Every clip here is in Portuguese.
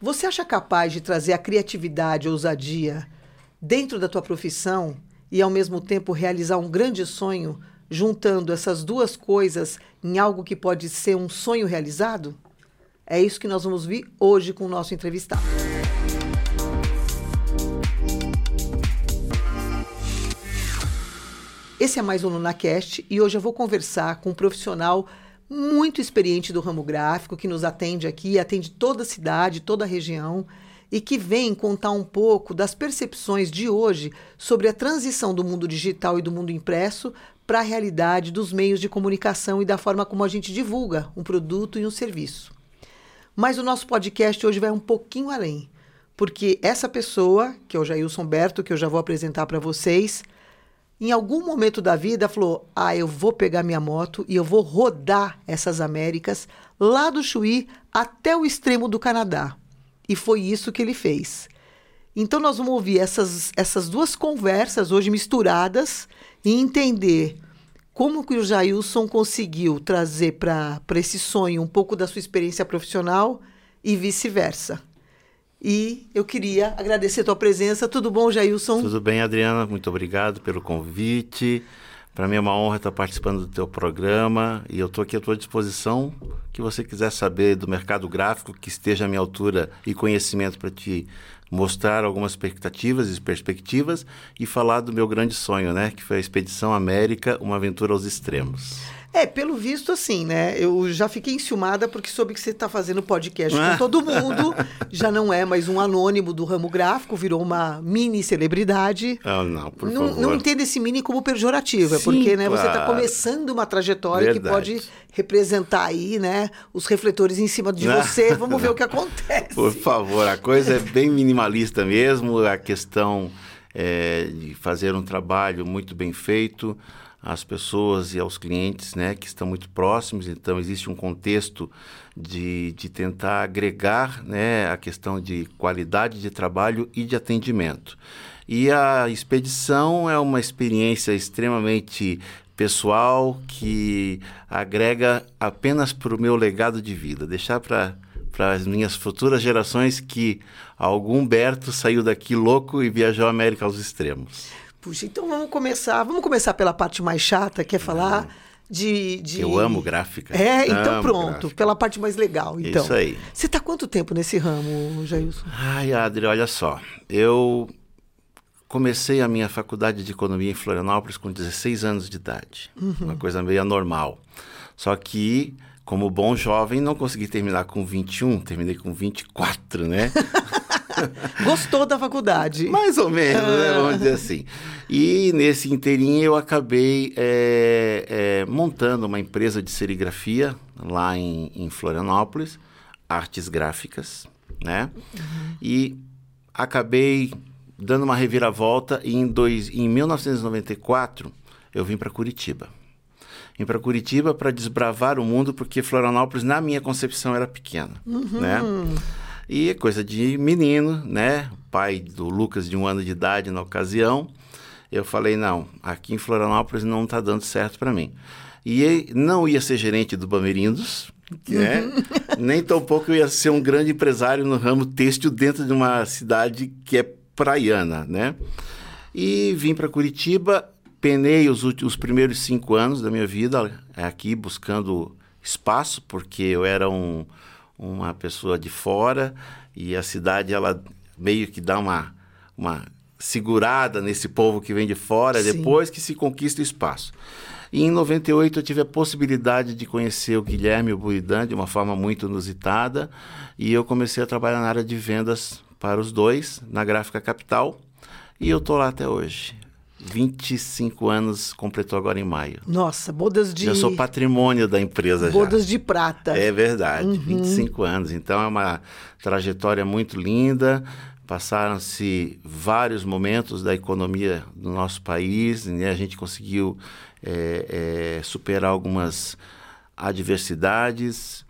Você acha capaz de trazer a criatividade, a ousadia dentro da tua profissão e ao mesmo tempo realizar um grande sonho, juntando essas duas coisas em algo que pode ser um sonho realizado? É isso que nós vamos ver hoje com o nosso entrevistado. Esse é mais um LunaCast e hoje eu vou conversar com um profissional muito experiente do ramo gráfico que nos atende aqui, atende toda a cidade, toda a região e que vem contar um pouco das percepções de hoje sobre a transição do mundo digital e do mundo impresso para a realidade dos meios de comunicação e da forma como a gente divulga um produto e um serviço. Mas o nosso podcast hoje vai um pouquinho além, porque essa pessoa, que é o Jailson Berto, que eu já vou apresentar para vocês, em algum momento da vida falou: "Ah, eu vou pegar minha moto e eu vou rodar essas Américas lá do Chuí até o extremo do Canadá". E foi isso que ele fez. Então nós vamos ouvir essas, essas duas conversas hoje misturadas e entender como que o Jailson conseguiu trazer para esse sonho um pouco da sua experiência profissional e vice-versa. E eu queria agradecer a tua presença. Tudo bom, Jailson? Tudo bem, Adriana. Muito obrigado pelo convite. Para mim é uma honra estar participando do teu programa e eu estou aqui à tua disposição. Que você quiser saber do mercado gráfico, que esteja à minha altura e conhecimento para te mostrar algumas expectativas e perspectivas e falar do meu grande sonho, né? Que foi a Expedição América, uma aventura aos extremos. É, pelo visto, assim, né? Eu já fiquei enciumada porque soube que você está fazendo podcast com todo mundo. já não é mais um anônimo do ramo gráfico, virou uma mini celebridade. Oh, não, por não, favor. Não entenda esse mini como pejorativo, é porque né, você está claro. começando uma trajetória Verdade. que pode representar aí, né? Os refletores em cima de você. Vamos ver o que acontece. Por favor, a coisa é bem minimalista mesmo, a questão é, de fazer um trabalho muito bem feito às pessoas e aos clientes né, que estão muito próximos, então existe um contexto de, de tentar agregar né, a questão de qualidade de trabalho e de atendimento. E a expedição é uma experiência extremamente pessoal que agrega apenas para o meu legado de vida, deixar para para as minhas futuras gerações que algum Berto saiu daqui louco e viajou a América aos extremos. Puxa, então vamos começar. Vamos começar pela parte mais chata, que é falar de, de... Eu amo gráfica. É, então Amo pronto, gráfica. pela parte mais legal. Então. Isso aí. Você está quanto tempo nesse ramo, Jailson? Ai, Adri, olha só. Eu comecei a minha faculdade de economia em Florianópolis com 16 anos de idade. Uma coisa meio anormal. Só que, como bom jovem, não consegui terminar com 21, terminei com 24, né? Gostou da faculdade? Mais ou menos, né? vamos dizer assim. E nesse inteirinho eu acabei é, é, montando uma empresa de serigrafia lá em, em Florianópolis, artes gráficas, né? E acabei dando uma reviravolta e em, dois, em 1994 eu vim para Curitiba. Vim para Curitiba para desbravar o mundo, porque Florianópolis, na minha concepção, era pequena, né? E é coisa de menino, né? Pai do Lucas, de um ano de idade na ocasião. Eu falei, não, aqui em Florianópolis não está dando certo para mim. E não ia ser gerente do Bamerindos, né? Nem tampouco eu ia ser um grande empresário no ramo têxtil dentro de uma cidade que é praiana, né? E vim para Curitiba, penei os, últimos, os primeiros cinco anos da minha vida aqui buscando espaço, porque eu era um, uma pessoa de fora e a cidade ela meio que dá uma, uma segurada nesse povo que vem de fora Sim. depois que se conquista o espaço. E em 98 eu tive a possibilidade de conhecer o Guilherme o Buridan de uma forma muito inusitada e eu comecei a trabalhar na área de vendas para os dois, na Gráfica Capital, e eu tô lá até hoje. 25 anos completou agora em maio. Nossa, bodas de. Já sou patrimônio da empresa bodas já. de prata. É verdade, 25 anos. Então é uma trajetória muito linda. Passaram-se vários momentos da economia do nosso país, né? a gente conseguiu é, é, superar algumas adversidades,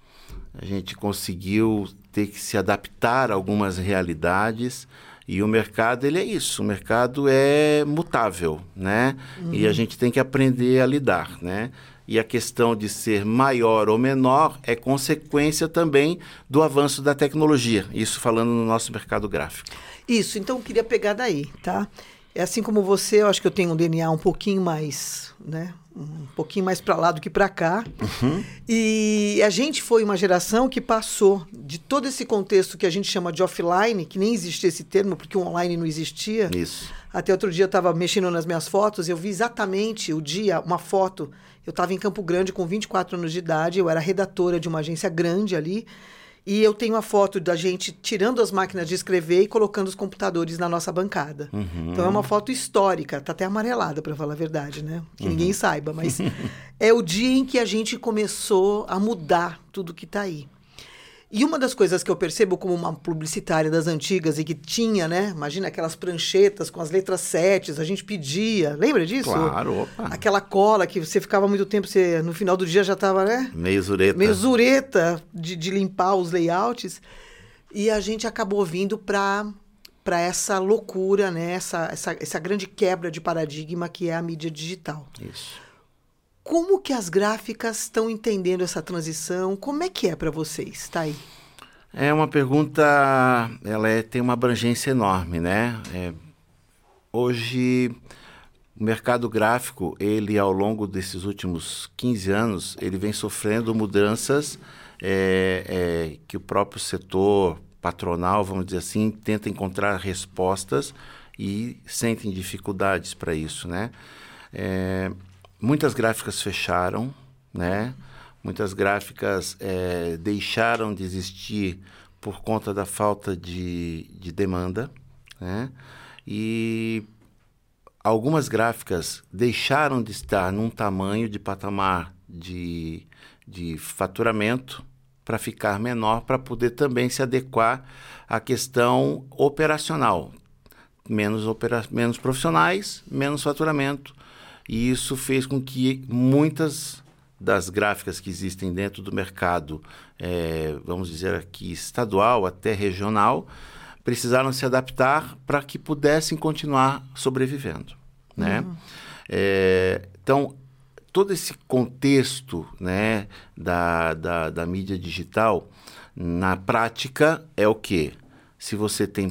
a gente conseguiu ter que se adaptar a algumas realidades e o mercado ele é isso, o mercado é mutável, né? E a gente tem que aprender a lidar, né? e a questão de ser maior ou menor é consequência também do avanço da tecnologia. Isso falando no nosso mercado gráfico. Isso, então eu queria pegar daí, tá? É assim como você, eu acho que eu tenho um DNA um pouquinho mais, né? Um pouquinho mais para lá do que para cá. Uhum. E a gente foi uma geração que passou de todo esse contexto que a gente chama de offline, que nem existia esse termo, porque o online não existia. Isso. Até outro dia eu estava mexendo nas minhas fotos, eu vi exatamente o dia, uma foto. Eu estava em Campo Grande com 24 anos de idade, eu era redatora de uma agência grande ali. E eu tenho a foto da gente tirando as máquinas de escrever e colocando os computadores na nossa bancada. Uhum. Então é uma foto histórica, tá até amarelada para falar a verdade, né? Que uhum. ninguém saiba, mas é o dia em que a gente começou a mudar tudo que está aí. E uma das coisas que eu percebo como uma publicitária das antigas e que tinha, né? Imagina aquelas pranchetas com as letras setes, a gente pedia. Lembra disso? Claro, opa. Aquela cola que você ficava muito tempo, você no final do dia já estava, né? Meio zureta. Meio zureta de, de limpar os layouts. E a gente acabou vindo para para essa loucura, né? Essa, essa, essa grande quebra de paradigma que é a mídia digital. Isso. Como que as gráficas estão entendendo essa transição? Como é que é para vocês? Tá aí. É uma pergunta, ela é, tem uma abrangência enorme, né? É, hoje, o mercado gráfico, ele ao longo desses últimos 15 anos, ele vem sofrendo mudanças é, é, que o próprio setor patronal, vamos dizer assim, tenta encontrar respostas e sentem dificuldades para isso, né? Muitas gráficas fecharam, né? Muitas gráficas é, deixaram de existir por conta da falta de, de demanda, né? E algumas gráficas deixaram de estar num tamanho de patamar de, de faturamento para ficar menor, para poder também se adequar à questão operacional. Menos, opera menos profissionais, menos faturamento, e isso fez com que muitas das gráficas que existem dentro do mercado, é, vamos dizer aqui, estadual até regional, precisaram se adaptar para que pudessem continuar sobrevivendo. Né? Uhum. É, então, todo esse contexto né, da, da, da mídia digital, na prática, é o que? Se você tem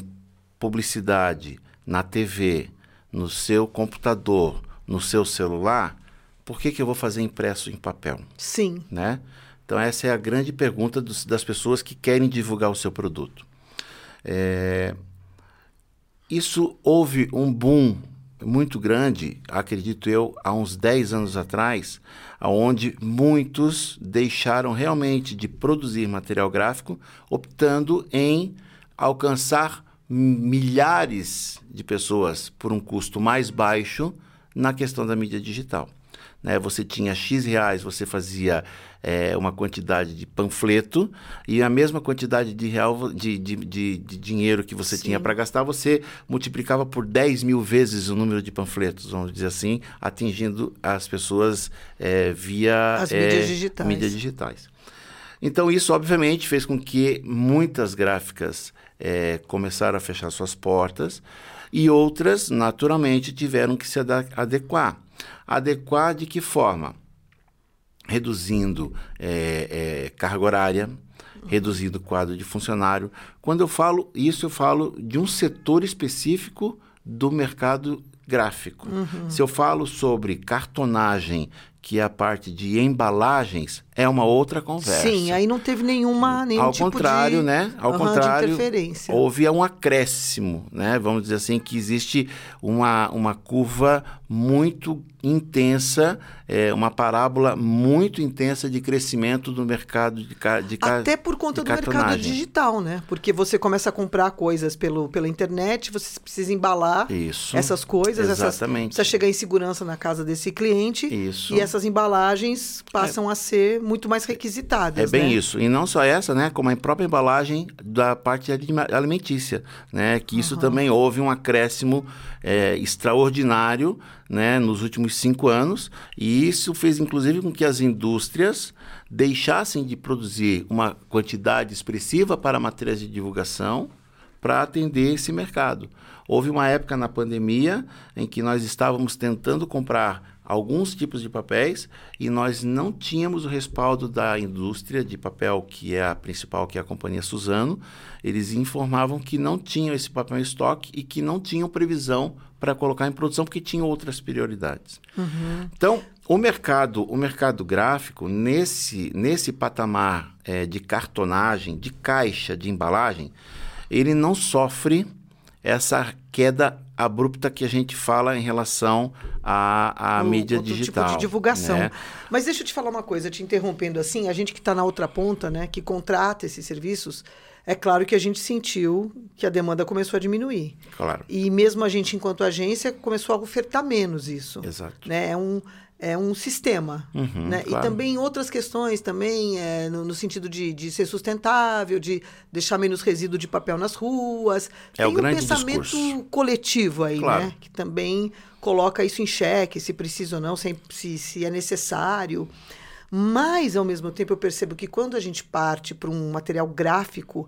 publicidade na TV, no seu computador, no seu celular, por que, que eu vou fazer impresso em papel? Sim. Né? Então, essa é a grande pergunta dos, das pessoas que querem divulgar o seu produto. É... Isso houve um boom muito grande, acredito eu, há uns 10 anos atrás, onde muitos deixaram realmente de produzir material gráfico, optando em alcançar milhares de pessoas por um custo mais baixo na questão da mídia digital. Né? Você tinha X reais, você fazia é, uma quantidade de panfleto e a mesma quantidade de, real, de, de, de, de dinheiro que você Sim. tinha para gastar, você multiplicava por 10 mil vezes o número de panfletos, vamos dizer assim, atingindo as pessoas é, via as é, mídias digitais. mídias digitais. Então, isso obviamente fez com que muitas gráficas é, começaram a fechar suas portas e outras, naturalmente, tiveram que se adequar. Adequar de que forma? Reduzindo é, é, carga horária, reduzindo o quadro de funcionário. Quando eu falo isso, eu falo de um setor específico do mercado gráfico. Uhum. Se eu falo sobre cartonagem, que é a parte de embalagens, é uma outra conversa. Sim, aí não teve nenhuma nenhum Ao tipo contrário, de, né? Ao uhum, contrário, houve um acréscimo, né? Vamos dizer assim que existe uma, uma curva muito intensa, é, uma parábola muito intensa de crescimento do mercado de, de Até por conta do mercado digital, né? Porque você começa a comprar coisas pelo, pela internet, você precisa embalar Isso, essas coisas, exatamente. Essas, precisa chegar em segurança na casa desse cliente. Isso. E essas embalagens passam é. a ser muito mais requisitadas. É bem né? isso. E não só essa, né? Como a própria embalagem da parte alimentícia, né? Que isso uhum. também houve um acréscimo é, extraordinário né, nos últimos cinco anos, e isso fez inclusive com que as indústrias deixassem de produzir uma quantidade expressiva para matérias de divulgação para atender esse mercado. Houve uma época na pandemia em que nós estávamos tentando comprar alguns tipos de papéis e nós não tínhamos o respaldo da indústria de papel, que é a principal, que é a companhia Suzano. Eles informavam que não tinham esse papel em estoque e que não tinham previsão para colocar em produção porque tinham outras prioridades. Uhum. Então, o mercado, o mercado gráfico, nesse, nesse patamar é, de cartonagem, de caixa, de embalagem, ele não sofre essa queda abrupta que a gente fala em relação à, à o, mídia outro digital. tipo de divulgação. Né? Mas deixa eu te falar uma coisa, te interrompendo assim, a gente que está na outra ponta, né, que contrata esses serviços, é claro que a gente sentiu que a demanda começou a diminuir. Claro. E mesmo a gente, enquanto agência, começou a ofertar menos isso. Exato. Né? É um é um sistema. Uhum, né? claro. E também outras questões também, é, no, no, sentido de, de ser sustentável, de deixar menos resíduo de papel nas ruas. É Tem o um grande pensamento discurso. coletivo aí, Claro. né? Que também coloca isso em xeque, se precisa ou não, se, se, se é necessário. Mas, ao mesmo tempo, eu percebo que quando a gente parte para um material gráfico,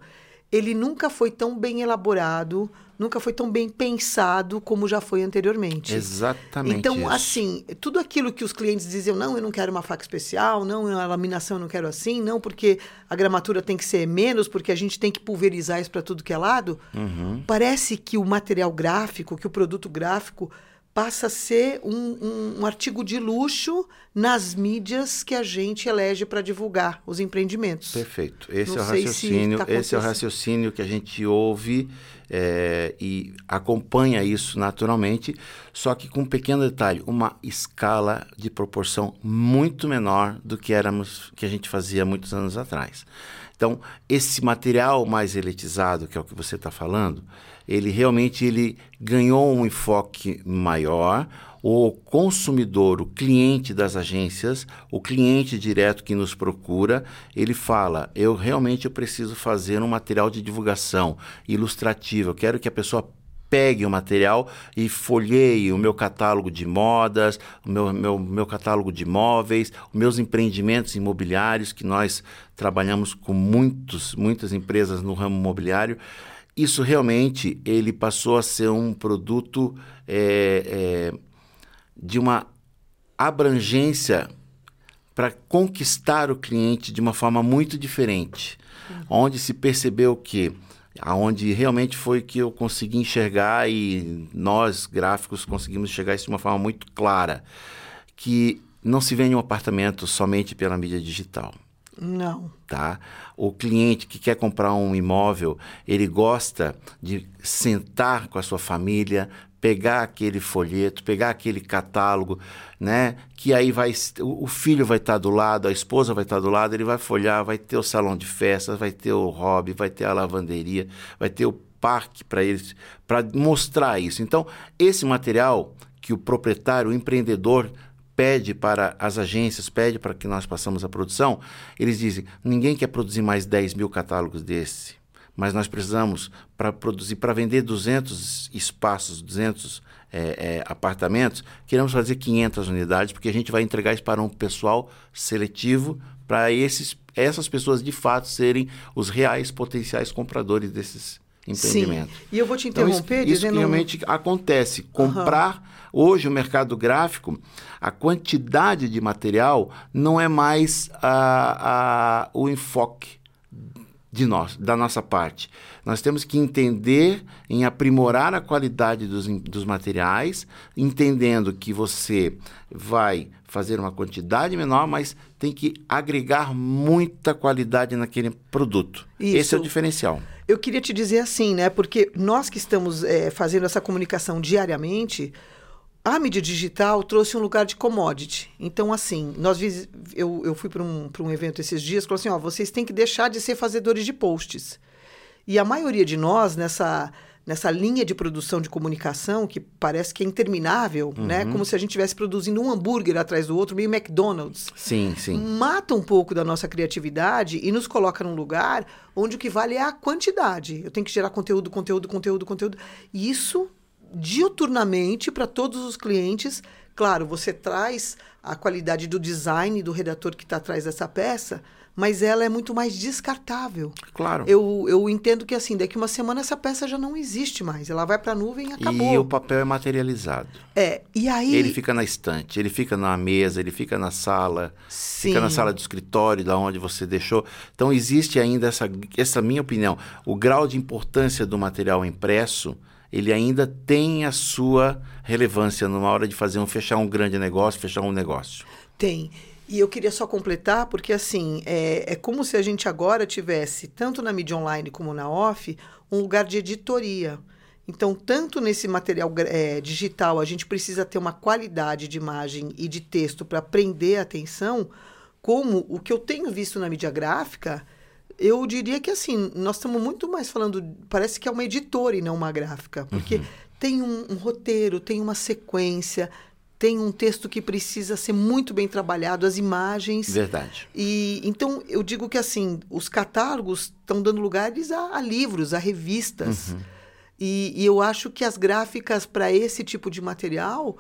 ele nunca foi tão bem elaborado, nunca foi tão bem pensado como já foi anteriormente. Exatamente Então, isso. assim, tudo aquilo que os clientes diziam, não, eu não quero uma faca especial, não, a laminação eu não quero assim, não, porque a gramatura tem que ser menos, porque a gente tem que pulverizar isso para tudo que é lado. Uhum. Parece que o material gráfico, que o produto gráfico passa a ser um, um, um artigo de luxo nas mídias que a gente elege para divulgar os empreendimentos. Perfeito. Esse Não é o raciocínio. tá esse é o raciocínio que a gente ouve é, e acompanha isso naturalmente, só que com um pequeno detalhe, uma escala de proporção muito menor do que éramos que a gente fazia muitos anos atrás. Então, esse material mais elitizado, que é o que você está falando, ele realmente ele ganhou um enfoque maior. O consumidor, o cliente das agências, o cliente direto que nos procura, ele fala: eu realmente eu preciso fazer um material de divulgação ilustrativo. Eu quero que a pessoa pegue o material e folheie o meu catálogo de modas, o meu, meu, meu catálogo de imóveis, os meus empreendimentos imobiliários, que nós trabalhamos com muitos, muitas empresas no ramo imobiliário. Isso realmente ele passou a ser um produto é, é, de uma abrangência para conquistar o cliente de uma forma muito diferente, onde se percebeu que aonde realmente foi que eu consegui enxergar e nós gráficos conseguimos enxergar isso de uma forma muito clara, que não se vende um apartamento somente pela mídia digital Não. tá? O cliente que quer comprar um imóvel, ele gosta de sentar com a sua família, pegar aquele folheto, pegar aquele catálogo, né? Que aí vai o filho vai estar do lado, a esposa vai estar do lado, ele vai folhar, vai ter o salão de festas, vai ter o hobby, vai ter a lavanderia, vai ter o parque para eles, para mostrar isso. Então, esse material que o proprietário, o empreendedor pede para as agências, pede para que nós passamos a produção, eles dizem, ninguém quer produzir mais 10 mil catálogos desse, mas nós precisamos para produzir, para vender 200 espaços, 200 é, é, apartamentos, queremos fazer 500 unidades, porque a gente vai entregar isso para um pessoal seletivo, para esses, essas pessoas de fato serem os reais potenciais compradores desses empreendimentos. Sim. E eu vou te Então, isso, interromper isso dizendo. que realmente acontece. Comprar hoje o mercado gráfico, a quantidade de material não é mais a, a, o enfoque de nós, da nossa parte. Nós temos que entender em aprimorar a qualidade dos, dos materiais, entendendo que você vai fazer uma quantidade menor, mas tem que agregar muita qualidade naquele produto. Esse Isso. é o diferencial. Eu queria te dizer assim, né? Porque nós que estamos eh, fazendo essa comunicação diariamente, a mídia digital trouxe um lugar de commodity. Então, assim, nós eu, eu fui para um, pra um evento esses dias, falou assim, ó, vocês têm que deixar de ser fazedores de posts. E a maioria de nós, nessa, nessa linha de produção de comunicação, que parece que é interminável, né? Como se a gente estivesse produzindo um hambúrguer atrás do outro, meio McDonald's Sim, sim. mata um pouco da nossa criatividade e nos coloca num lugar onde o que vale é a quantidade. Eu tenho que gerar conteúdo, conteúdo, conteúdo, conteúdo. E isso diuturnamente para todos os clientes. Claro, você traz a qualidade do design do redator que está atrás dessa peça, mas ela é muito mais descartável. Claro. Eu, eu entendo que assim, daqui uma semana essa peça já não existe mais. Ela vai para a nuvem e acabou. E o papel é materializado. É, e aí... Ele fica na estante, ele fica na mesa, ele fica na sala, Sim. fica na sala do escritório, da onde você deixou. Então existe ainda essa, essa minha opinião, o grau de importância do material impresso, ele ainda tem a sua relevância numa hora de fazer um fechar um grande negócio, fechar um negócio. Tem. E eu queria só completar, porque assim, é, é como se a gente agora tivesse, tanto na mídia online como na off, um lugar de editoria. Então, tanto nesse material é, digital, a gente precisa ter uma qualidade de imagem e de texto para prender a atenção, como o que eu tenho visto na mídia gráfica, eu diria que assim, nós estamos muito mais falando, parece que é uma editora e não uma gráfica, porque uhum. tem um, um roteiro, tem uma sequência, tem um texto que precisa ser muito bem trabalhado, as imagens. Verdade. E então eu digo que assim, os catálogos estão dando lugares a, a livros, a revistas. Uhum. E, e, eu acho que as gráficas para esse tipo de material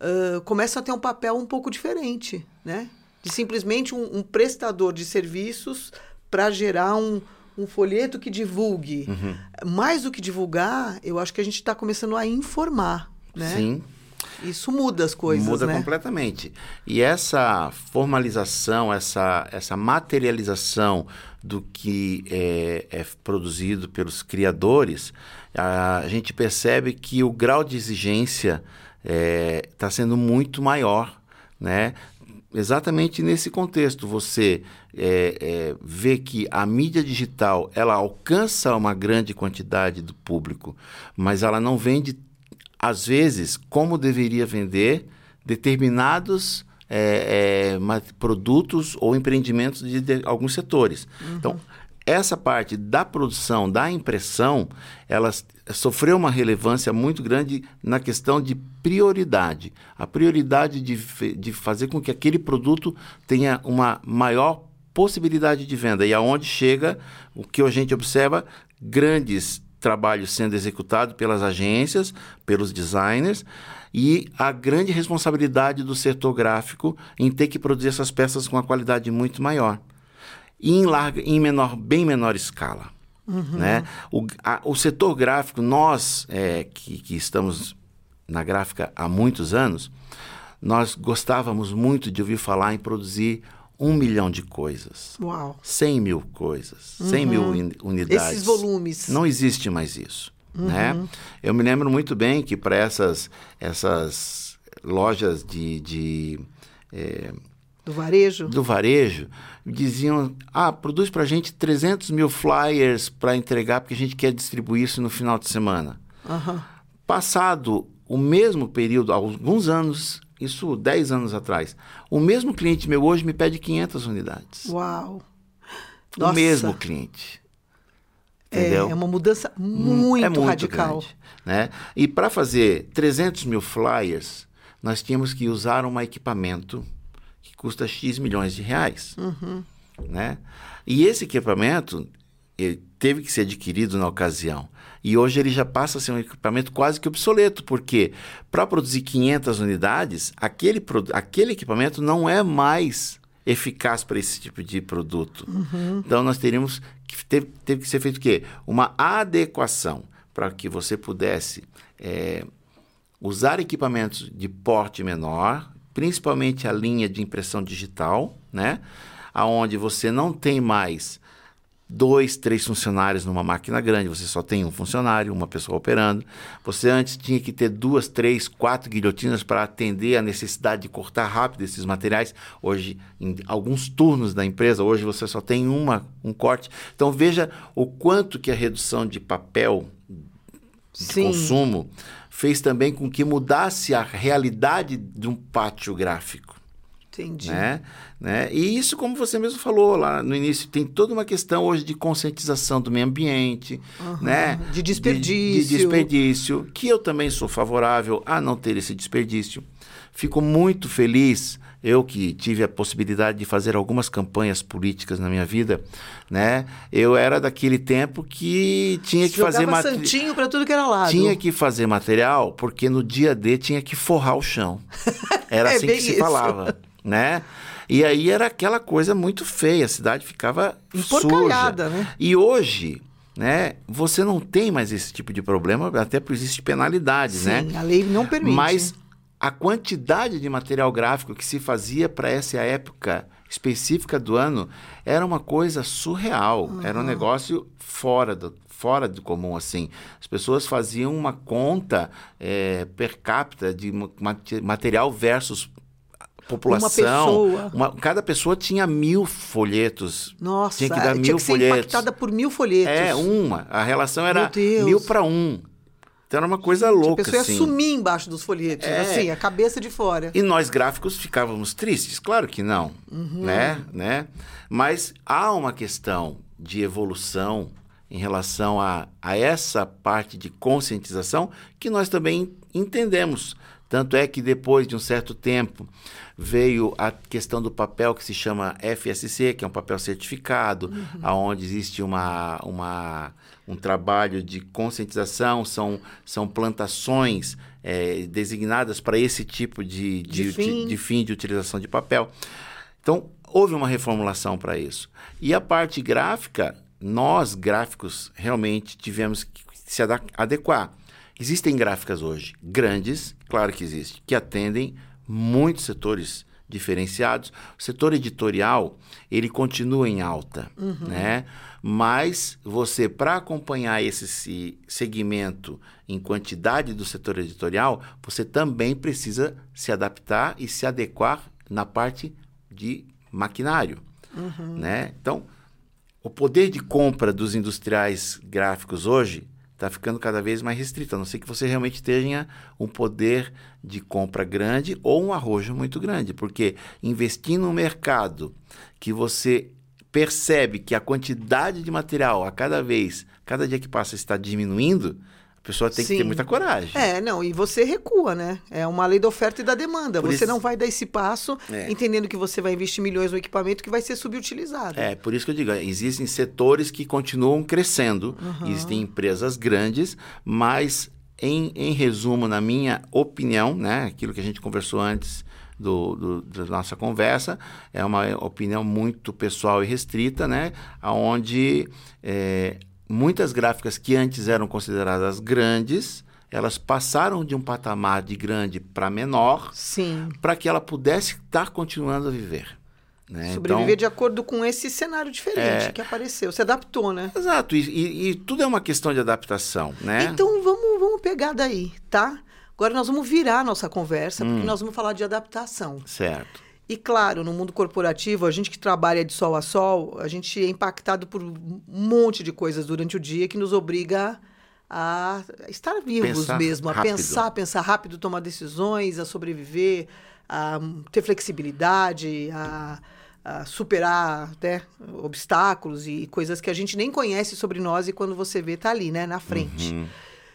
uh, começam a ter um papel um pouco diferente, né? De simplesmente um, um prestador de serviços para gerar um, um folheto que divulgue. Uhum. Mais do que divulgar, eu acho que a gente está começando a informar, né? Sim. Isso muda as coisas, muda né? completamente. E essa formalização, essa, essa materialização do que é, é produzido pelos criadores, a gente percebe que o grau de exigência está é, tá sendo muito maior, né? Exatamente nesse contexto, você é, é, vê que a mídia digital ela alcança uma grande quantidade do público, mas ela não vende às vezes, como deveria vender determinados é, é, produtos ou empreendimentos de, de alguns setores. Uhum. Então, essa parte da produção, da impressão, ela sofreu uma relevância muito grande na questão de prioridade. A prioridade de, de fazer com que aquele produto tenha uma maior possibilidade de venda. E aonde chega, o que a gente observa, grandes trabalho sendo executado pelas agências, pelos designers, e a grande responsabilidade do setor gráfico em ter que produzir essas peças com uma qualidade muito maior. E em, larga, em menor, bem menor escala. Uhum. Né? O, a, o setor gráfico, nós é, que, que estamos na gráfica há muitos anos, nós gostávamos muito de ouvir falar em produzir um milhão de coisas. Uau. 100 mil coisas. Uhum. 100 mil unidades. Esses volumes. Não existe mais isso. Uhum. Né? Eu me lembro muito bem que para essas, essas lojas de. de é, do varejo? Do varejo, diziam: ah, produz para a gente 300 mil flyers para entregar, porque a gente quer distribuir isso no final de semana. Uhum. Passado o mesmo período, alguns anos, isso 10 anos atrás. O mesmo cliente meu hoje me pede 500 unidades. Uau! Nossa. O mesmo cliente. É, Entendeu? É uma mudança muito, é muito radical. Grande, né? E para fazer 300 mil flyers, nós tínhamos que usar um equipamento que custa X milhões de reais. Uhum. Né? E esse equipamento teve que ser adquirido na ocasião. E hoje ele já passa a ser um equipamento quase que obsoleto, porque para produzir 500 unidades, aquele, aquele equipamento não é mais eficaz para esse tipo de produto. Uhum. Então nós teríamos que teve, teve, que ser feito o quê? Uma adequação para que você pudesse é, usar equipamentos de porte menor, principalmente a linha de impressão digital, né? Aonde você não tem mais dois, três funcionários numa máquina grande, você só tem um funcionário, uma pessoa operando. Você antes tinha que ter duas, três, quatro guilhotinas para atender a necessidade de cortar rápido esses materiais. Hoje, em alguns turnos da empresa, hoje você só tem uma, um corte. Então veja o quanto que a redução de papel de Sim. consumo fez também com que mudasse a realidade de um pátio gráfico. Entendi. Né? Né? E isso, como você mesmo falou lá no início, tem toda uma questão hoje de conscientização do meio ambiente, uhum. né? de desperdício. De, de, desperdício, que eu também sou favorável a não ter esse desperdício. Fico muito feliz, eu que tive a possibilidade de fazer algumas campanhas políticas na minha vida, né? Eu era daquele tempo que tinha que fazer material. santinho para tudo que era lado. Tinha que fazer material, porque no dia D tinha que forrar o chão. Era é assim que se isso. falava, né? E aí era aquela coisa muito feia, a cidade ficava suja. né? E hoje, né, você não tem mais esse tipo de problema, até porque existe penalidades, Sim, né? a lei não permite. Mas a quantidade de material gráfico que se fazia para essa época específica do ano era uma coisa surreal. Era um negócio fora do, fora do comum, assim. As pessoas faziam uma conta é, per capita de ma- mate- material versus população. pessoa. Uma- cada pessoa tinha mil folhetos. Nossa, tinha que dar tinha mil que ser folhetos. impactada por mil folhetos. É, uma. A relação era mil para um. Então era uma coisa louca, A pessoa ia assim. sumir embaixo dos folhetos, É. assim, a cabeça de fora. E nós gráficos ficávamos tristes? Claro que não, Uhum. né? né? Mas há uma questão de evolução em relação a, a essa parte de conscientização que nós também entendemos. Tanto é que depois de um certo tempo veio a questão do papel que se chama FSC, que é um papel certificado, aonde existe uma, uma, um trabalho de conscientização, são, são plantações eh, designadas para esse tipo de, De de, fim. de, de fim de utilização de papel. Então, houve uma reformulação para isso. E a parte gráfica, nós gráficos realmente tivemos que se adequar. Existem gráficas hoje grandes, claro que existe, que atendem muitos setores diferenciados. O setor editorial, ele continua em alta, né? Mas você, para acompanhar esse se- segmento em quantidade do setor editorial, você também precisa se adaptar e se adequar na parte de maquinário, né? Então, o poder de compra dos industriais gráficos hoje está ficando cada vez mais restrito, a não ser que você realmente tenha um poder de compra grande ou um arrojo muito grande, porque investir num mercado que você percebe que a quantidade de material a cada vez, cada dia que passa está diminuindo, a pessoa tem que ter Sim. muita coragem. É, não, e você recua, né? É uma lei da oferta e da demanda. Por você isso- não vai dar esse passo É. entendendo que você vai investir milhões no equipamento que vai ser subutilizado. É, por isso que eu digo, existem setores que continuam crescendo, existem empresas grandes, mas em, em resumo, na minha opinião, né, aquilo que a gente conversou antes do, do- da nossa conversa, é uma opinião muito pessoal e restrita, né, onde muitas gráficas que antes eram consideradas grandes, elas passaram de um patamar de grande para menor, para que ela pudesse estar continuando a viver. Né? Sobreviver Então- de acordo com esse cenário diferente É. que apareceu. Se adaptou, né? Exato, e, e- e tudo é uma questão de adaptação, né? Então vamos, vamos pegar daí, tá? Agora nós vamos virar a nossa conversa, Hum. porque nós vamos falar de adaptação. Certo. E claro, no mundo corporativo, a gente que trabalha de sol a sol, a gente é impactado por um monte de coisas durante o dia que nos obriga a estar vivos Pensar mesmo, a rápido. pensar, pensar rápido, tomar decisões, a sobreviver, a ter flexibilidade, a, a superar né, obstáculos e coisas que a gente nem conhece sobre nós e quando você vê, tá ali, né, na frente. Uhum.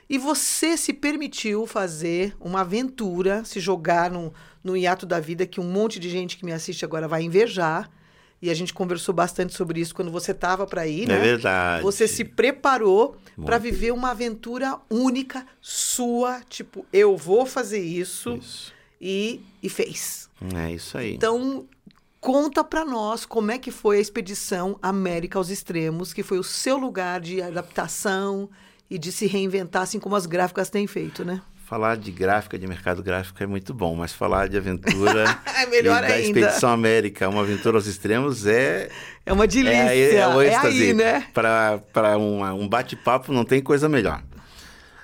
E você se permitiu fazer uma aventura, se jogar no, no hiato da vida que um monte de gente que me assiste agora vai invejar. E a gente conversou bastante sobre isso quando você estava para ir, né? É verdade. Você se preparou para viver uma aventura única sua, tipo, eu vou fazer isso, Isso. E, e fez. É isso aí. Então, conta para nós como é que foi a expedição América aos Extremos, que foi o seu lugar de adaptação e de se reinventar, assim como as gráficas têm feito, né? Falar de gráfica, de mercado gráfico é muito bom, mas falar de aventura É melhor e da ainda. Expedição América, uma aventura aos extremos, é, É uma delícia. é, é, o é êxtase. aí, né? Para uma- um bate-papo não tem coisa melhor.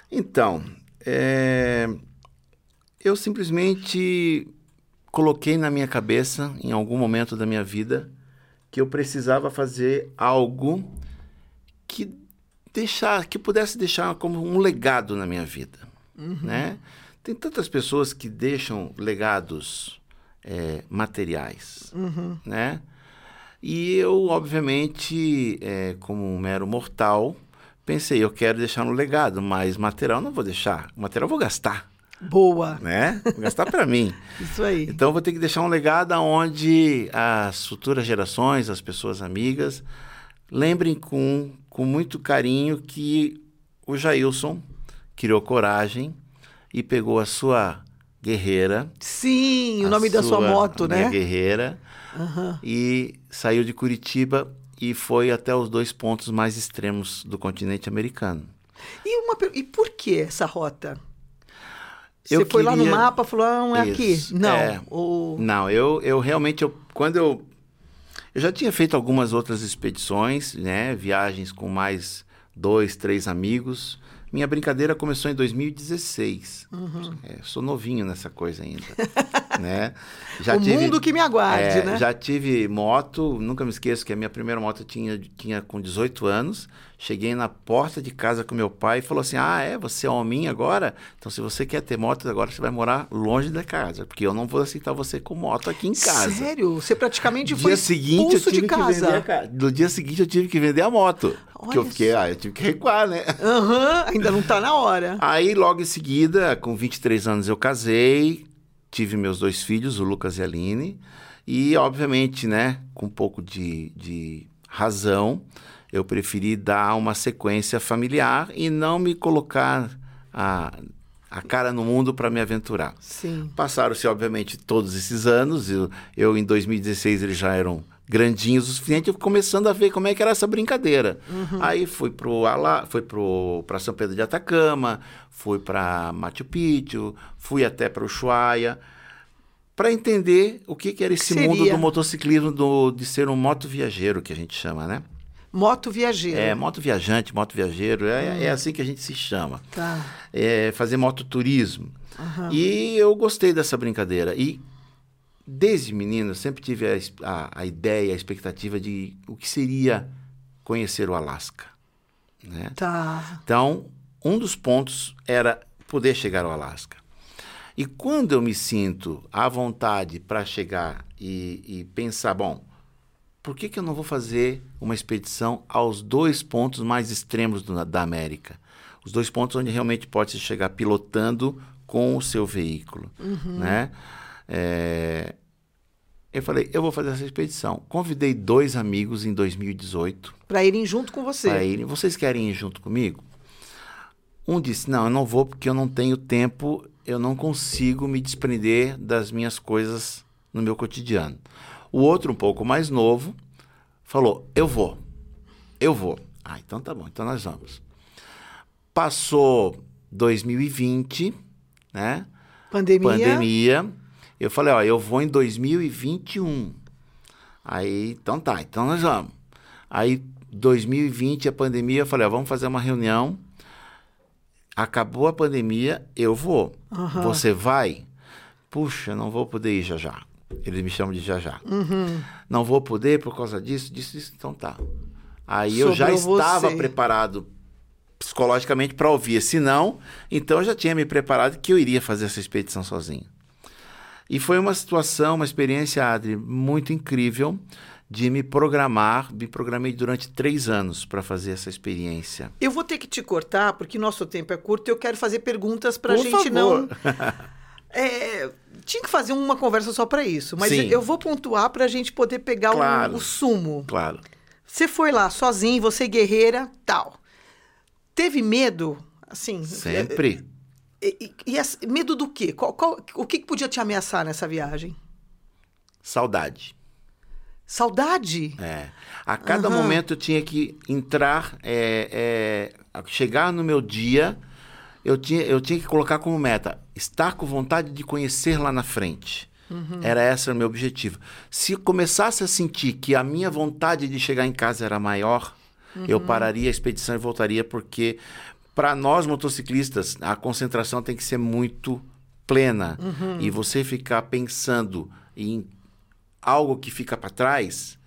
Então, é, eu simplesmente coloquei na minha cabeça, em algum momento da minha vida, que eu precisava fazer algo que deixar, que pudesse deixar como um legado na minha vida, né? Tem tantas pessoas que deixam legados é, materiais, né? E eu, obviamente, é, como um mero mortal, pensei, eu quero deixar um legado, mas material não vou deixar. Material eu vou gastar, Boa. né? Vou gastar para mim. Isso aí. Então eu vou ter que deixar um legado onde as futuras gerações, as pessoas amigas, lembrem com, com muito carinho que o Jailson criou coragem e pegou a sua Guerreira. Sim, o nome da sua moto, né? Guerreira. Uhum. E saiu de Curitiba e foi até os dois pontos mais extremos do continente americano. E, uma, e por que essa rota? Você eu foi queria... lá no mapa e falou, ah, não é Isso. aqui. Não. É... Ou... Não, eu, eu realmente, eu, quando eu. Eu já tinha feito algumas outras expedições, né? Viagens com mais dois, três amigos. Minha brincadeira começou em 2016. Uhum. É, sou novinho nessa coisa ainda. né? Já o tive, mundo que me aguarde, é, né? Já tive moto, nunca me esqueço que a minha primeira moto tinha, tinha com 18 anos. Cheguei na porta de casa com meu pai e falou assim: Ah, é? Você é homem agora? Então, se você quer ter moto, agora você vai morar longe da casa, porque eu não vou aceitar você com moto aqui em casa. Sério? Você praticamente foi seguinte, de casa. A, no dia seguinte, eu tive que vender a moto. Porque eu fiquei, ah, eu tive que recuar, né? Aham, uhum, ainda não tá na hora. Aí, logo em seguida, com 23 anos, eu casei, tive meus dois filhos, o Lucas e a Aline, e, obviamente, né, com um pouco de, de razão eu preferi dar uma sequência familiar e não me colocar a, a cara no mundo para me aventurar. Passaram-se, obviamente, todos esses anos. Eu, eu, em 2016, eles já eram grandinhos o suficiente, eu começando a ver como é que era essa brincadeira. Uhum. Aí fui para fui para São Pedro de Atacama, fui para Machu Picchu, fui até para Ushuaia, para entender o que, que era esse Seria? mundo do motociclismo, do, de ser um moto viajeiro, que a gente chama, né? Moto viajeiro. É, moto viajante, moto viajeiro, é, hum. é assim que a gente se chama. Tá. É, fazer mototurismo. Uhum. E eu gostei dessa brincadeira. E desde menino eu sempre tive a, a, a, ideia, a expectativa de o que seria conhecer o Alasca. Né? Tá. Então, um dos pontos era poder chegar ao Alasca. E quando eu me sinto à vontade para chegar e, e pensar, bom, por que, que eu não vou fazer uma expedição aos dois pontos mais extremos do, da América? Os dois pontos onde realmente pode se chegar pilotando com o seu veículo, uhum. né? É, eu falei, eu vou fazer essa expedição. Convidei dois amigos em 2018. Para irem junto com você. Para irem. Vocês querem ir junto comigo? Um disse, não, eu não vou porque eu não tenho tempo, eu não consigo me desprender das minhas coisas no meu cotidiano. O outro, um pouco mais novo, falou: Eu vou, eu vou. Ah, então tá bom, então nós vamos. Passou 2020, né? Pandemia. Pandemia. Eu falei: Ó, eu vou em 2021. Aí, então tá, então nós vamos. Aí, 2020, a pandemia, eu falei: Ó, vamos fazer uma reunião. Acabou a pandemia, eu vou. Uhum. Você vai? Puxa, não vou poder ir já já. Eles me chamam de já já. Uhum. Não vou poder por causa disso, disso, disso. Então tá. Aí Sobrou eu já estava você. preparado psicologicamente para ouvir esse não, então eu já tinha me preparado que eu iria fazer essa expedição sozinho. E foi uma situação, uma experiência, Adri, muito incrível de me programar. Me programei durante três anos para fazer essa experiência. Eu vou ter que te cortar, porque nosso tempo é curto e eu quero fazer perguntas para a gente favor. não. É, tinha que fazer uma conversa só para isso, mas Sim. eu vou pontuar para a gente poder pegar claro, o, o, sumo. Claro. Você foi lá sozinho, você guerreira, tal. Teve medo, assim? Sempre. E, e, e medo do quê? Qual, qual, o que, podia te ameaçar nessa viagem? Saudade. Saudade? É. A cada uhum. momento eu tinha que entrar, é, é, chegar no meu dia eu tinha, eu tinha que colocar como meta estar com vontade de conhecer lá na frente. Uhum. Era esse o meu objetivo. Se começasse a sentir que a minha vontade de chegar em casa era maior, uhum. eu pararia a expedição e voltaria, porque para nós motociclistas a concentração tem que ser muito plena. Uhum. E você ficar pensando em algo que fica para trás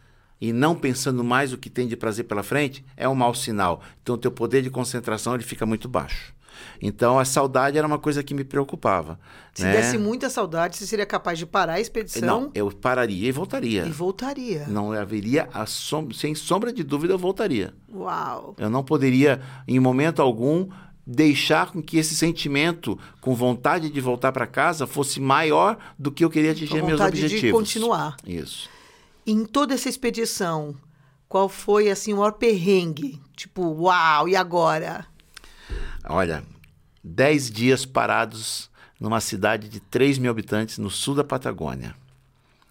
e não pensando mais o que tem de prazer pela frente é um mau sinal. Então, o teu poder de concentração ele fica muito baixo. Então a saudade era uma coisa que me preocupava. Se né? desse muita saudade, você seria capaz de parar a expedição? Não, eu pararia e voltaria. E voltaria. Não haveria, som... sem sombra de dúvida, eu voltaria. Uau! Eu não poderia, em momento algum, deixar com que esse sentimento, com vontade de voltar para casa, fosse maior do que eu queria atingir meus objetivos. de continuar. Isso. Em toda essa expedição, qual foi assim o maior perrengue? Tipo, uau, e agora? Olha, dez dias parados numa cidade de 3 mil habitantes no sul da Patagônia.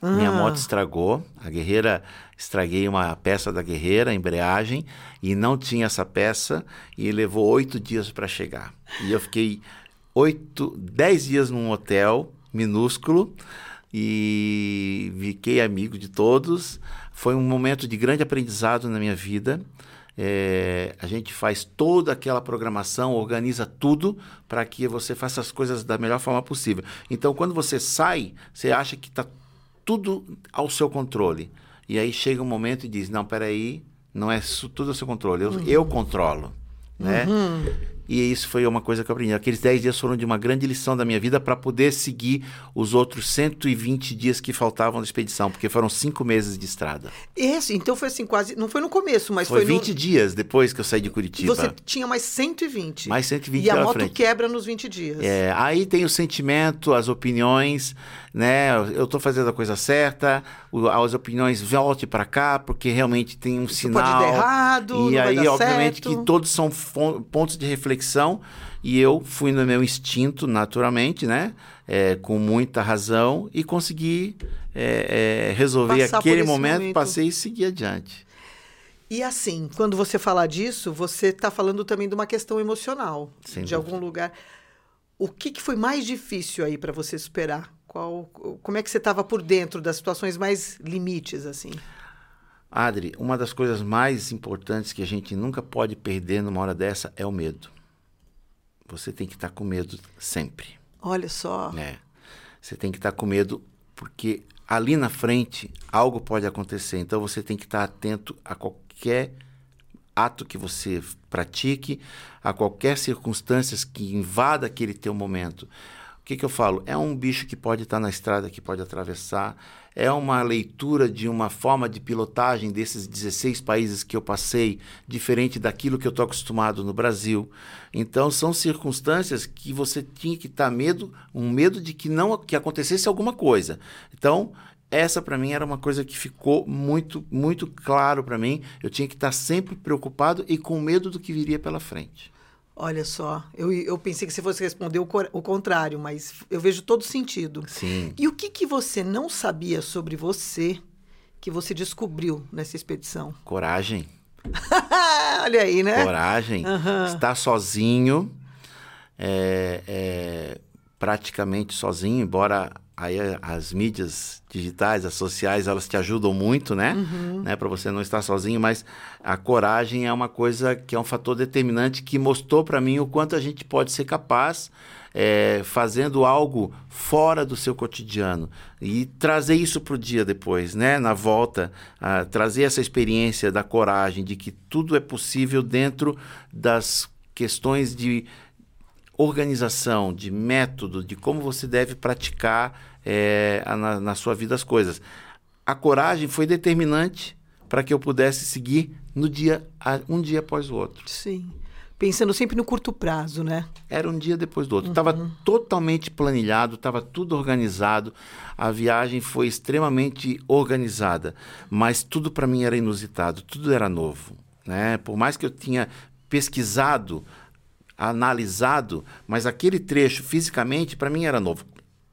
Ah. Minha moto estragou, a guerreira, estraguei uma peça da guerreira, a embreagem, e não tinha essa peça, e levou oito dias para chegar. E eu fiquei oito, dez dias num hotel minúsculo, e fiquei amigo de todos. Foi um momento de grande aprendizado na minha vida. É, a gente faz toda aquela programação, organiza tudo para que você faça as coisas da melhor forma possível. Então, quando você sai, você acha que está tudo ao seu controle. E aí chega um momento e diz: Não, peraí, não é tudo ao seu controle, eu, uhum. eu controlo. Né? Uhum. E isso foi uma coisa que eu aprendi. Aqueles 10 dias foram de uma grande lição da minha vida para poder seguir os outros 120 dias que faltavam da expedição, porque foram cinco meses de estrada. Esse, então foi assim, quase. Não foi no começo, mas foi. Foi 20 no... dias depois que eu saí de Curitiba. Você tinha mais 120. Mais 120 E a moto frente. quebra nos 20 dias. É, aí tem o sentimento, as opiniões, né? Eu estou fazendo a coisa certa, as opiniões volte para cá, porque realmente tem um Isso sinal. Pode dar errado, e aí, obviamente, certo. que todos são pontos de reflexão reflexão e eu fui no meu instinto, naturalmente, né? É, com muita razão e consegui é, é, resolver Passar aquele momento, momento. passei e segui adiante. E assim, quando você falar disso, você está falando também de uma questão emocional, Sem de dúvida. algum lugar. O que, que foi mais difícil aí para você superar? Qual, como é que você estava por dentro das situações mais limites, assim? Adri, uma das coisas mais importantes que a gente nunca pode perder numa hora dessa é o medo. Você tem que estar com medo sempre. Olha só. É. Você tem que estar com medo porque ali na frente algo pode acontecer. Então você tem que estar atento a qualquer ato que você pratique, a qualquer circunstância que invada aquele teu momento. O que, que eu falo? É um bicho que pode estar na estrada, que pode atravessar. É uma leitura de uma forma de pilotagem desses 16 países que eu passei, diferente daquilo que eu estou acostumado no Brasil. Então, são circunstâncias que você tinha que estar medo, um medo de que não que acontecesse alguma coisa. Então, essa para mim era uma coisa que ficou muito, muito claro para mim. Eu tinha que estar sempre preocupado e com medo do que viria pela frente. Olha só, eu, eu pensei que você fosse responder o, o contrário, mas eu vejo todo sentido. Sim. E o que, que você não sabia sobre você que você descobriu nessa expedição? Coragem. Olha aí, né? Coragem. Aham. Estar sozinho, é, é, praticamente sozinho, embora aí as mídias digitais, as sociais, elas te ajudam muito, né? né? Para você não estar sozinho, mas a coragem é uma coisa que é um fator determinante que mostrou para mim o quanto a gente pode ser capaz é, fazendo algo fora do seu cotidiano e trazer isso para o dia depois, né? Na volta, ah, trazer essa experiência da coragem, de que tudo é possível dentro das questões de organização, de método, de como você deve praticar é, na, na sua vida as coisas. A coragem foi determinante para que eu pudesse seguir no dia um dia após o outro. Sim. Pensando sempre no curto prazo, né? Era um dia depois do outro. Estava totalmente planilhado, estava tudo organizado. A viagem foi extremamente organizada, mas tudo para mim era inusitado, tudo era novo. Né? Por mais que eu tinha pesquisado, analisado, mas aquele trecho fisicamente para mim era novo.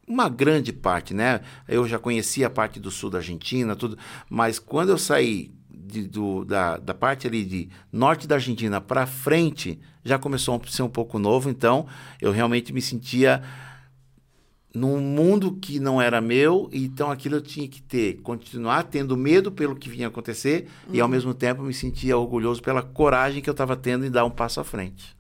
Uma grande parte, né? Eu já conhecia a parte do sul da Argentina, tudo, mas quando eu saí de- do- da, da parte ali de norte da Argentina para frente, já começou a ser um pouco novo, então eu realmente me sentia num mundo que não era meu, então aquilo eu tinha que ter, continuar tendo medo pelo que vinha acontecer e ao mesmo tempo me sentia orgulhoso pela coragem que eu estava tendo em dar um passo à frente.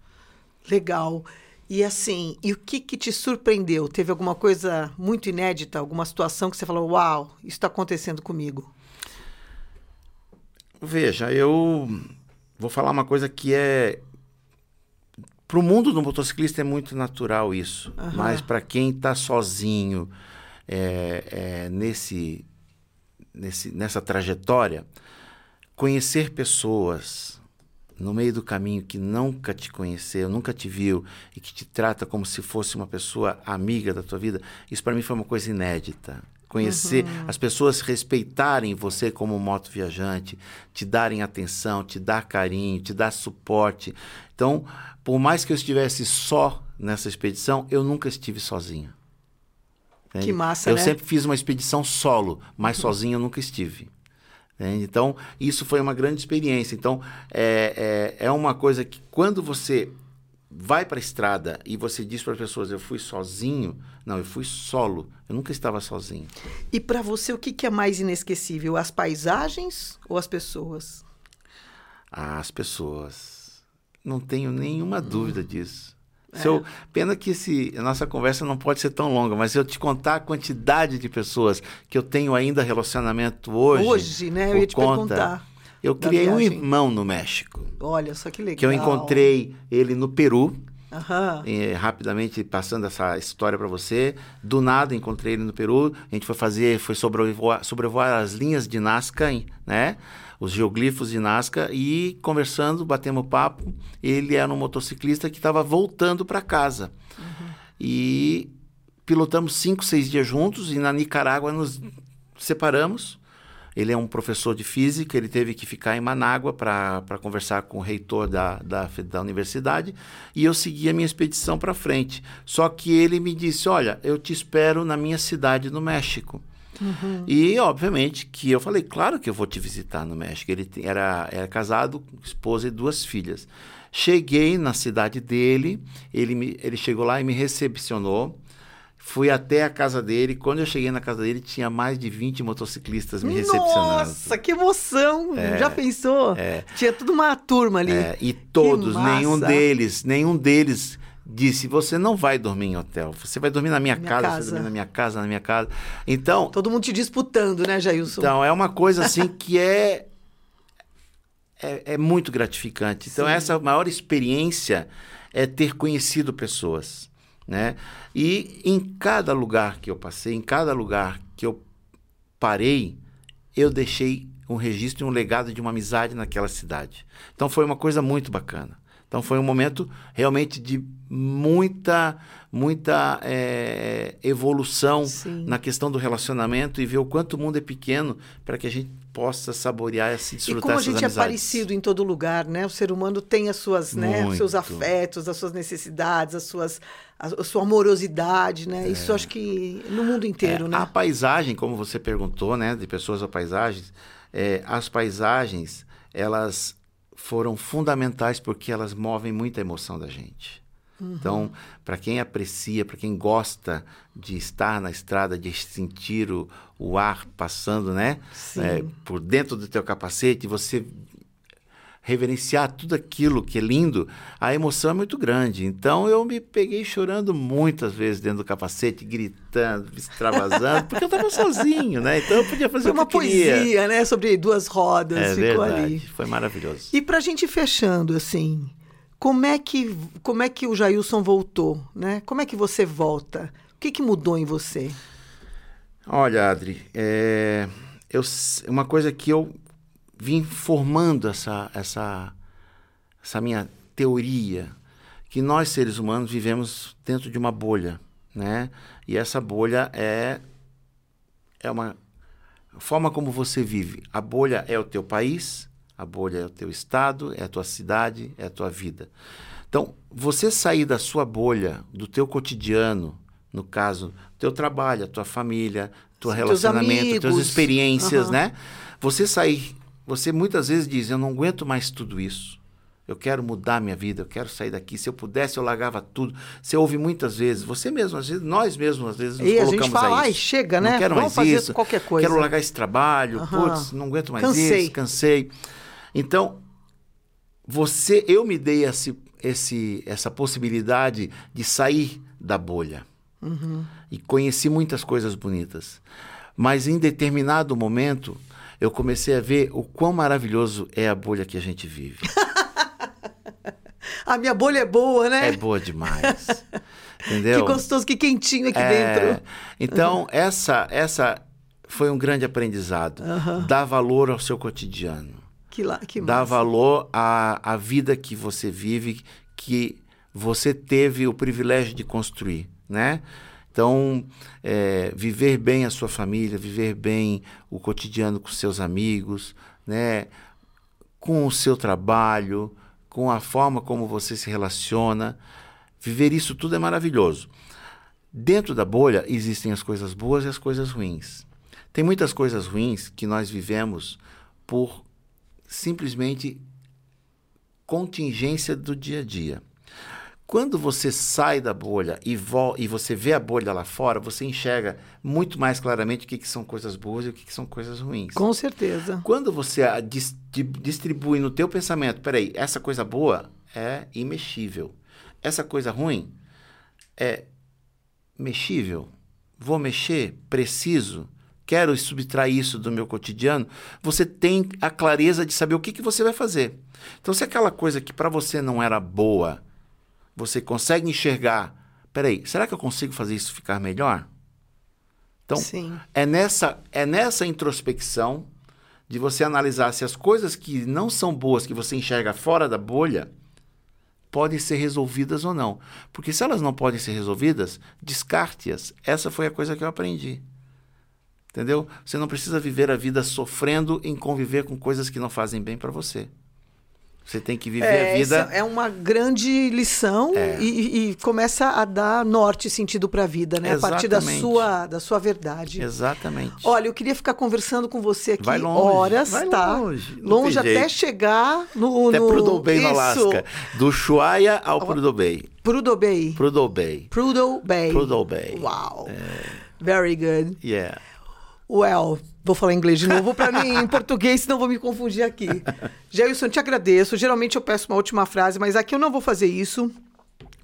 Legal. E assim, e o que que te surpreendeu? Teve alguma coisa muito inédita, alguma situação que você falou, uau, isso está acontecendo comigo? Veja, eu vou falar uma coisa que é para o mundo do motociclista é muito natural isso, Aham. mas para quem está sozinho é, é, nesse, nesse, nessa trajetória, conhecer pessoas no meio do caminho que nunca te conheceu, nunca te viu e que te trata como se fosse uma pessoa amiga da tua vida, isso para mim foi uma coisa inédita. Conhecer, as pessoas respeitarem você como moto viajante, te darem atenção, te dar carinho, te dar suporte. Então, por mais que eu estivesse só nessa expedição, eu nunca estive sozinho. Entende? Que massa, Eu né? sempre fiz uma expedição solo, mas sozinho eu nunca estive. Entende? Então, isso foi uma grande experiência. Então, é, é, é uma coisa que quando você vai para a estrada e você diz para as pessoas, eu fui sozinho, não, eu fui solo, eu nunca estava sozinho. E para você, o que, que é mais inesquecível? As paisagens ou as pessoas? As pessoas. Não tenho nenhuma Hum. dúvida disso. É. Se eu- pena que esse, a nossa conversa não pode ser tão longa, mas se eu te contar a quantidade de pessoas que eu tenho ainda relacionamento hoje. Hoje, né? Eu ia te conta- perguntar. Eu criei um irmão no México, Olha só que legal. que eu encontrei ele no Peru. Aham. eh, rapidamente passando essa história para você. Do nada encontrei ele no Peru. A gente foi fazer, foi sobrevoar, sobrevoar as linhas de Nazca, né? Os geoglifos de Nazca e conversando, batemos papo. Ele era um motociclista que estava voltando para casa. E pilotamos cinco, seis dias juntos e na Nicarágua nos separamos. Ele é um professor de física, ele teve que ficar em Manágua para conversar com o reitor da, da, da universidade e eu segui a minha expedição para frente. Só que ele me disse: Olha, eu te espero na minha cidade no México. E, obviamente, que eu falei: Claro que eu vou te visitar no México. Ele era, era casado, esposa e duas filhas. Cheguei na cidade dele, ele, me, ele chegou lá e me recepcionou. Fui até a casa dele. Quando eu cheguei na casa dele, tinha mais de 20 motociclistas me recepcionando. Nossa, que emoção! Já pensou? Tinha toda uma turma ali. É, e todos, nenhum deles, nenhum deles disse: você não vai dormir em hotel, você vai dormir na minha, Minha casa, casa. você vai dormir na minha casa, na minha casa. Então, Todo mundo te disputando, né, Jailson? então é uma coisa assim que é é, é muito gratificante. Então Sim. essa maior experiência é ter conhecido pessoas, né? E em cada lugar que eu passei, em cada lugar que eu parei, eu deixei um registro e um legado de uma amizade naquela cidade. Então foi uma coisa muito bacana. Então foi um momento realmente de muita, muita eh, evolução Sim. na questão do relacionamento e ver o quanto o mundo é pequeno para que a gente possa saborear e se E desfrutar como a gente amizades. é parecido em todo lugar, né? O ser humano tem as suas, né, os seus afetos, as suas necessidades, as suas, a, sua amorosidade, né? Isso acho que no mundo inteiro, É, né? A paisagem, como você perguntou, né, de pessoas a paisagens, é, as paisagens, elas foram fundamentais porque elas movem muita emoção da gente. Uhum. Então, para quem aprecia, para quem gosta de estar na estrada, de sentir o, o ar passando, né, é, por dentro do teu capacete, você reverenciar tudo aquilo que é lindo, a emoção é muito grande. Então eu me peguei chorando muitas vezes dentro do capacete, gritando, extravasando, porque eu estava sozinho, né? Então eu podia fazer Foi o uma que eu queria. poesia, né? Sobre duas rodas, É ficou verdade, ali. foi maravilhoso. E pra gente ir fechando, assim, como é que como é que o Jailson voltou, né? Como é que você volta? O que, que mudou em você? Olha, Adri, é, eu, uma coisa que eu vim formando essa, essa, essa minha teoria, que nós seres humanos vivemos dentro de uma bolha, né? E essa bolha é, é uma forma como você vive. A bolha é o teu país, a bolha é o teu estado, é a tua cidade, é a tua vida. Então, você sair da sua bolha, do teu cotidiano, no caso, teu trabalho, a tua família, teu Teus relacionamento, tuas amigos. experiências, Aham. né? Você sair, você muitas vezes diz, eu não aguento mais tudo isso. Eu quero mudar minha vida, eu quero sair daqui. Se eu pudesse, eu largava tudo. Você ouve muitas vezes, você mesmo, às vezes, nós mesmos, às vezes, nos E a colocamos gente fala, a isso. chega, não né? quero Vamos mais fazer isso. qualquer coisa. Quero largar esse trabalho. Aham. Putz, não aguento mais Cansei. isso, cansei. Então, você, eu me dei esse, esse, essa possibilidade de sair da bolha. Uhum. E conheci muitas coisas bonitas. Mas em determinado momento, eu comecei a ver o quão maravilhoso é a bolha que a gente vive. A minha bolha é boa, né? É boa demais. Entendeu? Que gostoso, que quentinho aqui É, dentro. Então, essa, essa foi um grande aprendizado. Aham. Dar valor ao seu cotidiano. Que, lá, que Dar massa. valor à, à vida que você vive, que você teve o privilégio de construir, né? Então, é, viver bem a sua família, viver bem o cotidiano com seus amigos, né? Com o seu trabalho, com a forma como você se relaciona, Viver isso tudo é maravilhoso. Dentro da bolha existem as coisas boas e as coisas ruins. Tem muitas coisas ruins que nós vivemos por simplesmente contingência do dia a dia. Quando você sai da bolha e, e você vê a bolha lá fora, você enxerga muito mais claramente o que, que são coisas boas e o que, que são coisas ruins. Com certeza. Quando você dis distribui no teu pensamento, peraí, essa coisa boa é imexível. Essa coisa ruim é mexível. Vou mexer? Preciso? Quero subtrair isso do meu cotidiano? Você tem a clareza de saber o que, que você vai fazer. Então, se aquela coisa que para você não era boa você consegue enxergar, peraí, será que eu consigo fazer isso ficar melhor? Então, Sim. é nessa é nessa introspecção de você analisar se as coisas que não são boas que você enxerga fora da bolha podem ser resolvidas ou não. Porque se elas não podem ser resolvidas, descarte-as. Essa foi a coisa que eu aprendi. Entendeu? Você não precisa viver a vida sofrendo em conviver com coisas que não fazem bem para você. Você tem que viver é, a vida. É uma grande lição é. e, e, começa a dar norte e sentido para a vida, né? Exatamente. A partir da sua, da sua verdade. Exatamente. Olha, eu queria ficar conversando com você aqui vai longe, horas, vai tá? Longe, longe até jeito. chegar no. Até no... Prudhoe Bay, no Alasca. Do Chuaia ao Prudhoe Bay. Prudhoe Bay. Prudhoe Bay. Prudhoe Bay. Prudhoe Bay. Uau. É. Very good. Yeah. Well, vou falar inglês de novo para mim em português, senão vou me confundir aqui. Gelson, te agradeço. Geralmente eu peço uma última frase, mas aqui eu não vou fazer isso.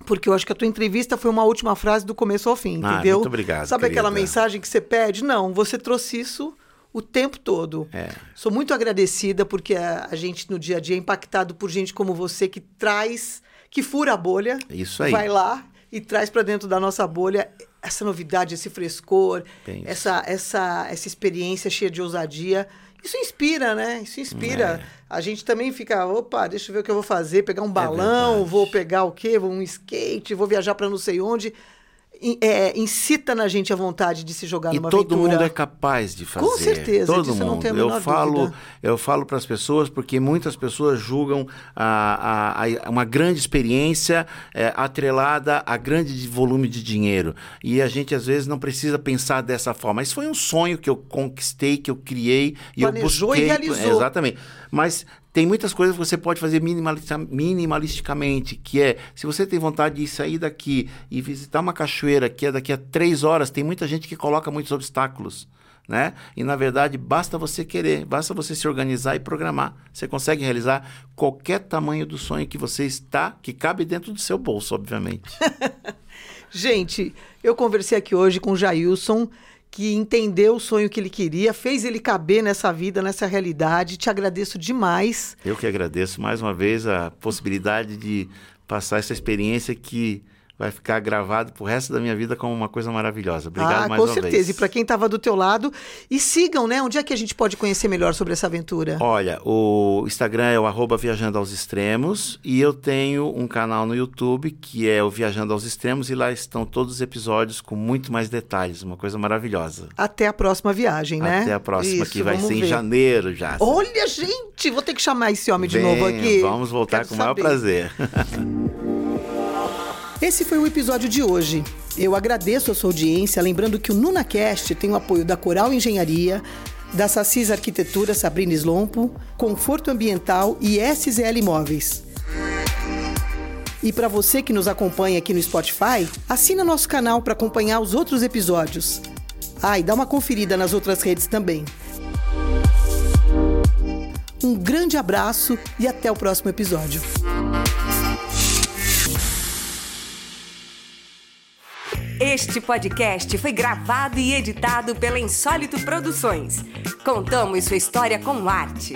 Porque eu acho que a tua entrevista foi uma última frase do começo ao fim, ah, entendeu? Muito obrigado. Sabe querida. aquela mensagem que você pede? Não, você trouxe isso o tempo todo. É. Sou muito agradecida porque a, a, gente no dia a dia é impactado por gente como você que traz, que fura a bolha. Isso aí. Vai lá e traz para dentro da nossa bolha essa novidade, esse frescor, essa, essa, essa experiência cheia de ousadia. Isso inspira, né? Isso inspira. É. A gente também fica, opa, deixa eu ver o que eu vou fazer, pegar um é balão, é vou pegar o quê? Vou um skate, vou viajar para não sei onde é, incita na gente a vontade de se jogar e numa todo aventura. mundo é capaz de fazer. Com certeza, todo mundo. não tenho a eu falo, dúvida. eu falo para as pessoas porque muitas pessoas julgam a, a, a uma grande experiência é, atrelada a grande volume de dinheiro e a gente às vezes não precisa pensar dessa forma. Isso foi um sonho que eu conquistei, que eu criei e Planejou eu busquei. E realizou. Exatamente. Mas tem muitas coisas que você pode fazer minimalisticamente, que é, se você tem vontade de sair daqui e visitar uma cachoeira que é daqui a três horas, tem muita gente que coloca muitos obstáculos. Né? E na verdade basta você querer, basta você se organizar e programar. Você consegue realizar qualquer tamanho do sonho que você está, que cabe dentro do seu bolso, obviamente. Gente, eu conversei aqui hoje com o Jailson que entendeu o sonho que ele queria, fez ele caber nessa vida, nessa realidade. Te agradeço demais. Eu que agradeço mais uma vez a possibilidade de passar essa experiência que vai ficar gravado pro resto da minha vida como uma coisa maravilhosa. Obrigado ah, mais uma certeza. vez. E para quem estava do teu lado, e sigam, né? Onde é que a gente pode conhecer melhor sobre essa aventura? Olha, o Instagram é o arroba Viajando aos Extremos e eu tenho um canal no YouTube que é o Viajando aos Extremos e lá estão todos os episódios com muito mais detalhes, uma coisa maravilhosa. Até a próxima viagem, né? Até a próxima, Isso, que vai ser ver. em janeiro já. Olha, gente, vou ter que chamar esse homem de novo aqui. Vamos voltar Quero com o maior prazer. Esse foi o episódio de hoje. Eu agradeço a sua audiência, lembrando que o NunaCast tem o apoio da Coral Engenharia, da Sassis Arquitetura Sabrina Slompo, Conforto Ambiental e SZL Imóveis. E para você que nos acompanha aqui no Spotify, assina nosso canal para acompanhar os outros episódios. Ah, e dá uma conferida nas outras redes também. Um grande abraço e até o próximo episódio. Este podcast foi gravado e editado pela Insólito Produções. Contamos sua história com arte.